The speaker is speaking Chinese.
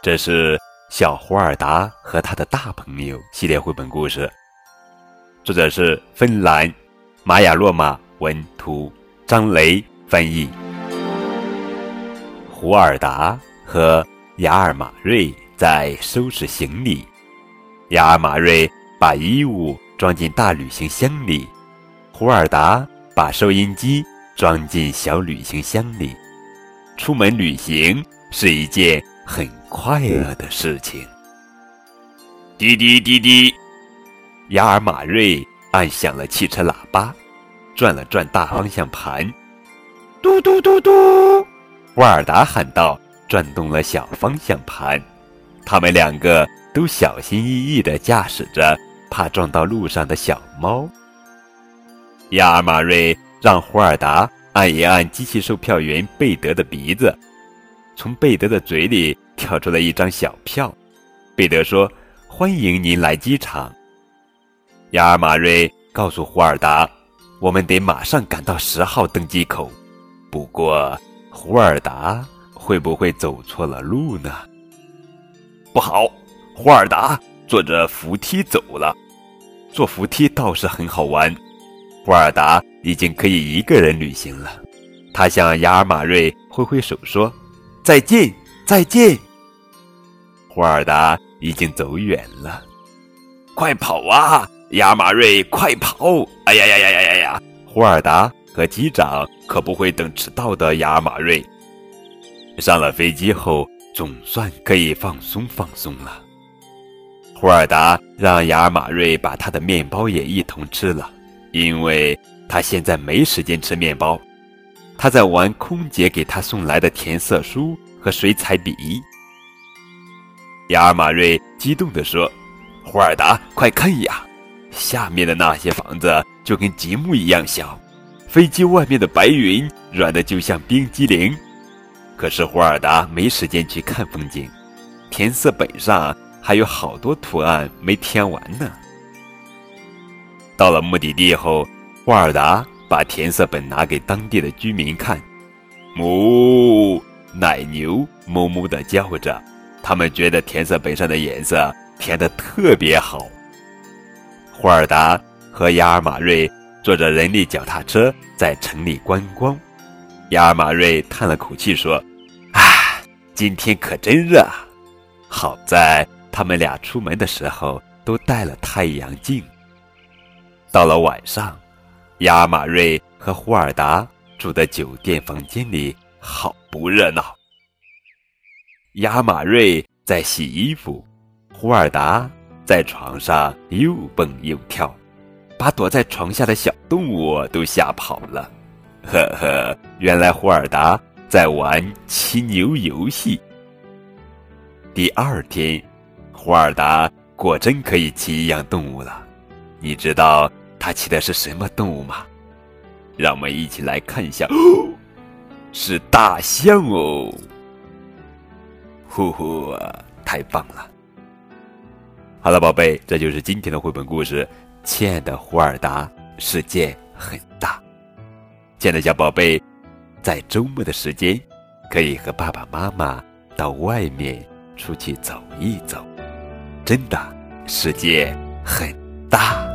这是小胡尔达和他的大朋友系列绘本故事，作者是芬兰玛雅洛玛文图，张雷翻译。胡尔达和雅尔马瑞在收拾行李，雅尔马瑞把衣物装进大旅行箱里，胡尔达把收音机。装进小旅行箱里，出门旅行是一件很快乐的事情。滴滴滴滴，雅尔马瑞按响了汽车喇叭，转了转大方向盘。嘟嘟嘟嘟，沃尔达喊道，转动了小方向盘。他们两个都小心翼翼地驾驶着，怕撞到路上的小猫。雅尔马瑞。让胡尔达按一按机器售票员贝德的鼻子，从贝德的嘴里跳出了一张小票。贝德说：“欢迎您来机场。”亚尔马瑞告诉胡尔达：“我们得马上赶到十号登机口。”不过，胡尔达会不会走错了路呢？不好，胡尔达坐着扶梯走了。坐扶梯倒是很好玩。胡尔达已经可以一个人旅行了，他向雅尔马瑞挥挥手说：“再见，再见。”胡尔达已经走远了，快跑啊，雅尔马瑞，快跑！哎呀呀呀呀呀呀！胡尔达和机长可不会等迟到的雅尔马瑞。上了飞机后，总算可以放松放松了。胡尔达让雅尔马瑞把他的面包也一同吃了。因为他现在没时间吃面包，他在玩空姐给他送来的填色书和水彩笔。亚尔马瑞激动地说：“胡尔达，快看呀，下面的那些房子就跟积木一样小，飞机外面的白云软的就像冰激凌。”可是胡尔达没时间去看风景，填色本上还有好多图案没填完呢。到了目的地后，沃尔达把填色本拿给当地的居民看。哞，奶牛哞哞地叫着，他们觉得填色本上的颜色填得特别好。霍尔达和亚尔马瑞坐着人力脚踏车在城里观光。亚尔马瑞叹了口气说：“唉，今天可真热啊。好在他们俩出门的时候都带了太阳镜。”到了晚上，亚尔马瑞和胡尔达住的酒店房间里，好不热闹。亚马瑞在洗衣服，胡尔达在床上又蹦又跳，把躲在床下的小动物都吓跑了。呵呵，原来胡尔达在玩骑牛游戏。第二天，胡尔达果真可以骑一样动物了。你知道他骑的是什么动物吗？让我们一起来看一下。哦，是大象哦！呼呼，太棒了！好了，宝贝，这就是今天的绘本故事。亲爱的胡尔达，世界很大。亲爱的小宝贝，在周末的时间，可以和爸爸妈妈到外面出去走一走。真的，世界很大。